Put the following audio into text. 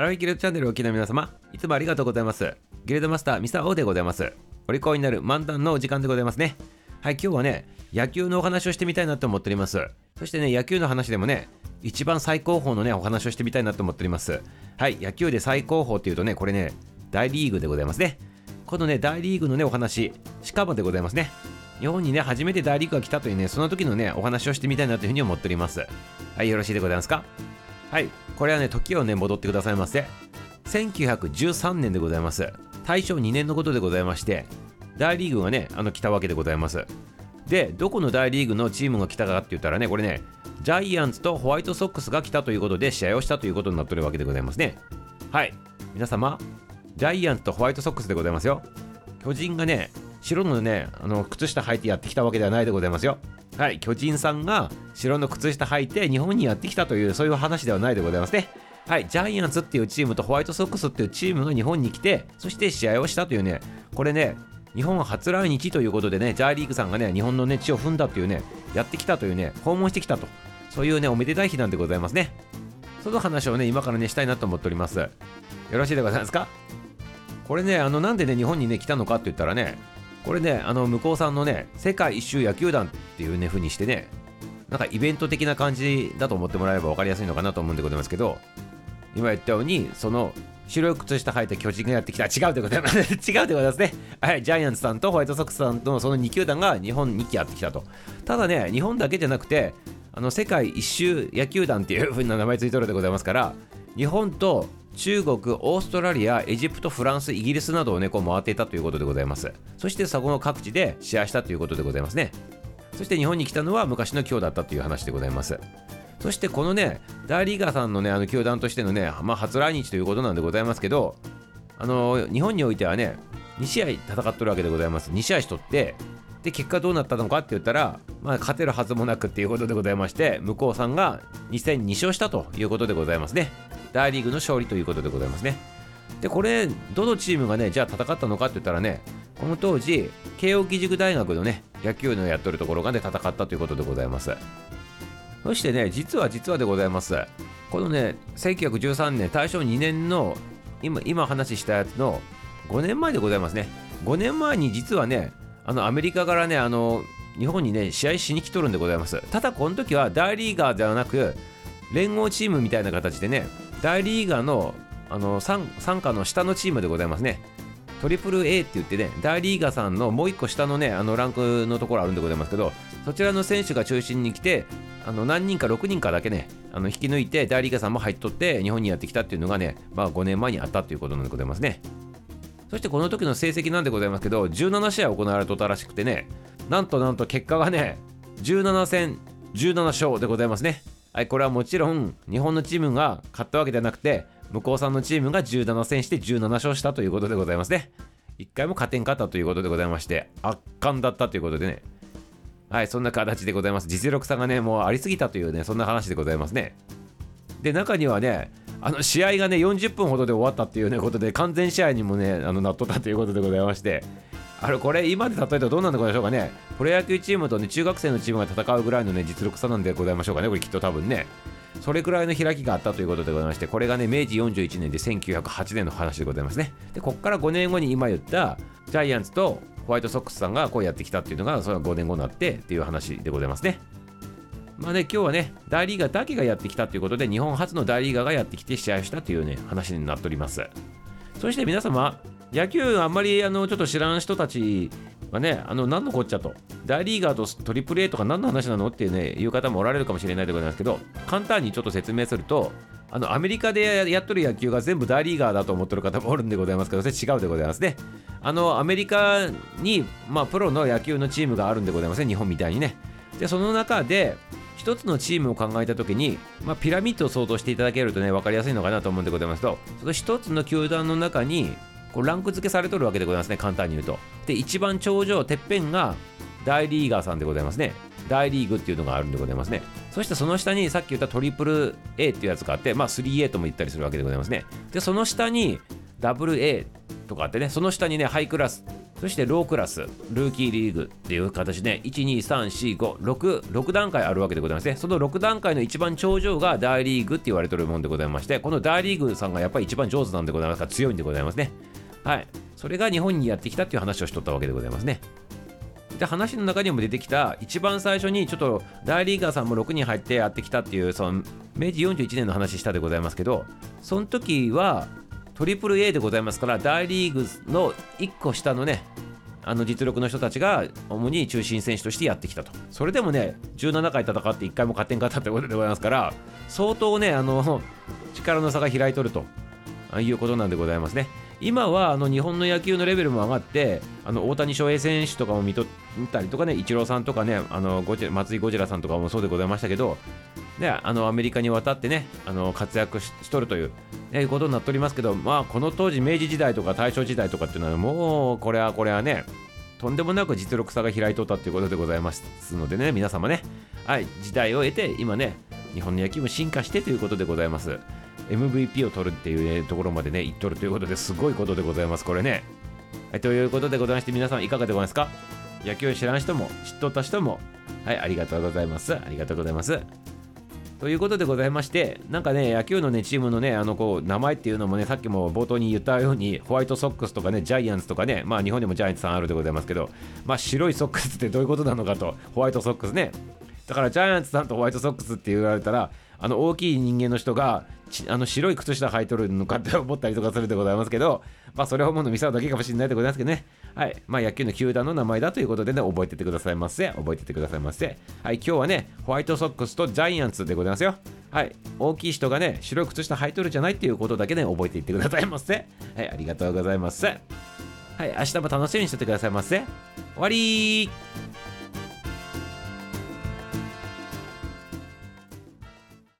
アラフィギルドチャンネルをお聞きの皆様、いつもありがとうございます。ギルドマスター、ミサオでございます。お利口になる漫談のお時間でございますね。はい、今日はね、野球のお話をしてみたいなと思っております。そしてね、野球の話でもね、一番最高峰のね、お話をしてみたいなと思っております。はい、野球で最高峰っていうとね、これね、大リーグでございますね。このね、大リーグのね、お話、しかもでございますね。日本にね、初めて大リーグが来たというね、その時のね、お話をしてみたいなというふうに思っております。はい、よろしいでございますか？はい、これはね、時をね、戻ってくださいませ。1913年でございます。大正2年のことでございまして、大リーグがね、あの来たわけでございます。で、どこの大リーグのチームが来たかって言ったらね、これね、ジャイアンツとホワイトソックスが来たということで試合をしたということになってるわけでございますね。はい、皆様、ジャイアンツとホワイトソックスでございますよ。巨人がね、白のね、あの靴下履いてやってきたわけではないでございますよ。はい、巨人さんが白の靴下履いて日本にやってきたというそういう話ではないでございますね。はい、ジャイアンツっていうチームとホワイトソックスっていうチームが日本に来て、そして試合をしたというね、これね、日本初来日ということでね、ジャーリーグさんがね、日本のね、地を踏んだというね、やってきたというね、訪問してきたと、そういうね、おめでたい日なんでございますね。その話をね、今からね、したいなと思っております。よろしいでございますか？これね、あの、なんでね、日本にね、来たのかって言ったらね、これね、あの、向こうさんのね、世界一周野球団っていうね、風にしてね、なんかイベント的な感じだと思ってもらえれば分かりやすいのかなと思うんでございますけど、今言ったように、その白い靴下履いた巨人がやってきた。違うでございます。違うでございますね。はい、ジャイアンツさんとホワイトソックスさんとのその2球団が日本にやってきたと。ただね、日本だけじゃなくて、あの世界一周野球団っていう風な名前ついてるでございますから、日本と中国、オーストラリア、エジプト、フランス、イギリスなどをね、こう回っていたということでございます。そしてそこの各地で試合したということでございますね。そして日本に来たのは昔の今日だったという話でございます。そしてこのね、大リーガーさんのね、あの球団としてのね、まあ、初来日ということなんでございますけど、あの日本においてはね、2試合戦っとるわけでございます。2試合しとって、で、結果どうなったのかって言ったら、まあ、勝てるはずもなくっていうことでございまして、向こうさんが2戦2勝したということでございますね。大リーグの勝利ということでございますね。で、これ、どのチームがね、じゃあ戦ったのかって言ったらね、この当時、慶應義塾大学のね、野球のやっとるところがね、戦ったということでございます。そしてね、実は実はでございます。このね、1913年、大正2年の今、今話したやつの5年前でございますね。5年前に実はね、あのアメリカからね、あの日本にね、試合しに来とるんでございます。ただ、この時は大リーガーではなく、連合チームみたいな形でね、大リーガーのあの傘下の下のチームでございますね。トリプル A って言ってね、大リーガーさんのもう一個下のね、あのランクのところあるんでございますけど、そちらの選手が中心に来て、あの何人か6人かだけねあの引き抜いて大リーガーさんも入っとって日本にやってきたっていうのがね、まあ、5年前にあったということなんでございますね。そしてこの時の成績なんでございますけど17試合行われとったらしくてねなんとなんと結果がね17戦17勝でございますね。はいこれはもちろん日本のチームが勝ったわけではなくて向こうさんのチームが17戦して17勝したということでございますね1回も勝てんかったということでございまして圧巻だったということでねはい、そんな形でございます。実力差がね、もうありすぎたというね、そんな話でございますね。で、中にはね、あの試合がね、40分ほどで終わったっていうね、ことで、完全試合にもね、あのなっとったということでございまして、あれ、これ、今で例えたらどうなんでござしょうかね。プロ野球チームとね、中学生のチームが戦うぐらいのね、実力差なんでございましょうかね、これきっと多分ね。それくらいの開きがあったということでございまして、これがね、明治41年で1908年の話でございますね。で、ここから5年後に今言った、ジャイアンツとホワイトソックスさんがこうやってきたっていうのがそれは5年後になってっていう話でございますね。まあね、今日はね、大リーガーだけがやってきたということで、日本初の大リーガーがやってきて試合をしたというね、話になっております。そして皆様、野球あんまりあのちょっと知らん人たちはね、あの何のこっちゃと、大リーガーとトリプル A とか何の話なのっていうね、いう方もおられるかもしれないでございますけど、簡単にちょっと説明すると、あのアメリカでやっとる野球が全部大リーガーだと思ってる方もおるんでございますけど、違うでございますね。あのアメリカに、まあ、プロの野球のチームがあるんでございますね、日本みたいにね。で、その中で、一つのチームを考えたときに、まあ、ピラミッドを想像していただけるとね、分かりやすいのかなと思うんでございますと、その一つの球団の中に、こうランク付けされとるわけでございますね、簡単に言うと。で、一番頂上、てっぺんが大リーガーさんでございますね。大リーグっていうのがあるんでございますね。そしてその下にさっき言ったトリプル A っていうやつがあって、まあ 3A とも言ったりするわけでございますね。で、その下に WA とかあってね、その下にね、ハイクラスそしてロークラス、ルーキーリーグっていう形で、1、2、3、4、5、6、6段階あるわけでございますね。その6段階の一番頂上が大リーグって言われてるもんでございまして、この大リーグさんがやっぱり一番上手なんでございますから強いんでございますね。はい。それが日本にやってきたっていう話をしとったわけでございますね。で話の中にも出てきた一番最初にちょっと大リーガーさんも6人入ってやってきたっていうその明治41年の話したでございますけどその時はトリプル A でございますから大リーグの1個下のねあの実力の人たちが主に中心選手としてやってきたとそれでもね17回戦って1回も勝てんかったってことでございますから相当ねあの力の差が開いとるということなんでございますね今はあの日本の野球のレベルも上がってあの大谷翔平選手とかも見とったりとかねイチローさんとかねあのゴジ松井ゴジラさんとかもそうでございましたけどね、あのアメリカに渡ってねあの活躍しとるという、ね、ことになっておりますけど、まあ、この当時明治時代とか大正時代とかっていうのはもうこれはこれはねとんでもなく実力差が開いとったということでございますのでね皆様ね、はい、時代を得て今ね日本の野球も進化してということでございます。MVP を取るっていう、ね、ところまでねいっとるということですごいことでございますこれね、はい、ということでございまして皆さんいかがでございますか？野球を知らん人も知っとった人も。はいありがとうございます。ありがとうございます。ということでございまして、なんかね、野球のね、チームのね、あのこう名前っていうのもね、さっきも冒頭に言ったように、ホワイトソックスとかね、ジャイアンツとかね、まあ日本でもジャイアンツさんあるでございますけど、まあ白いソックスってどういうことなのかと、ホワイトソックスね。だからジャイアンツさんとホワイトソックスって言われたら、あの大きい人間の人があの白い靴下履いとるのかって思ったりとかするでございますけど、まあそれはものミサだけかもしれないでございますけどね。はい。まあ野球の球団の名前だということでね、覚えててくださいませ。覚えててくださいませ。はい。今日はね、ホワイトソックスとジャイアンツでございますよ。はい。大きい人がね、白い靴下履いとるじゃないっていうことだけね、覚えていってくださいませ。はい。ありがとうございます。はい。明日も楽しみにしててくださいませ。終わり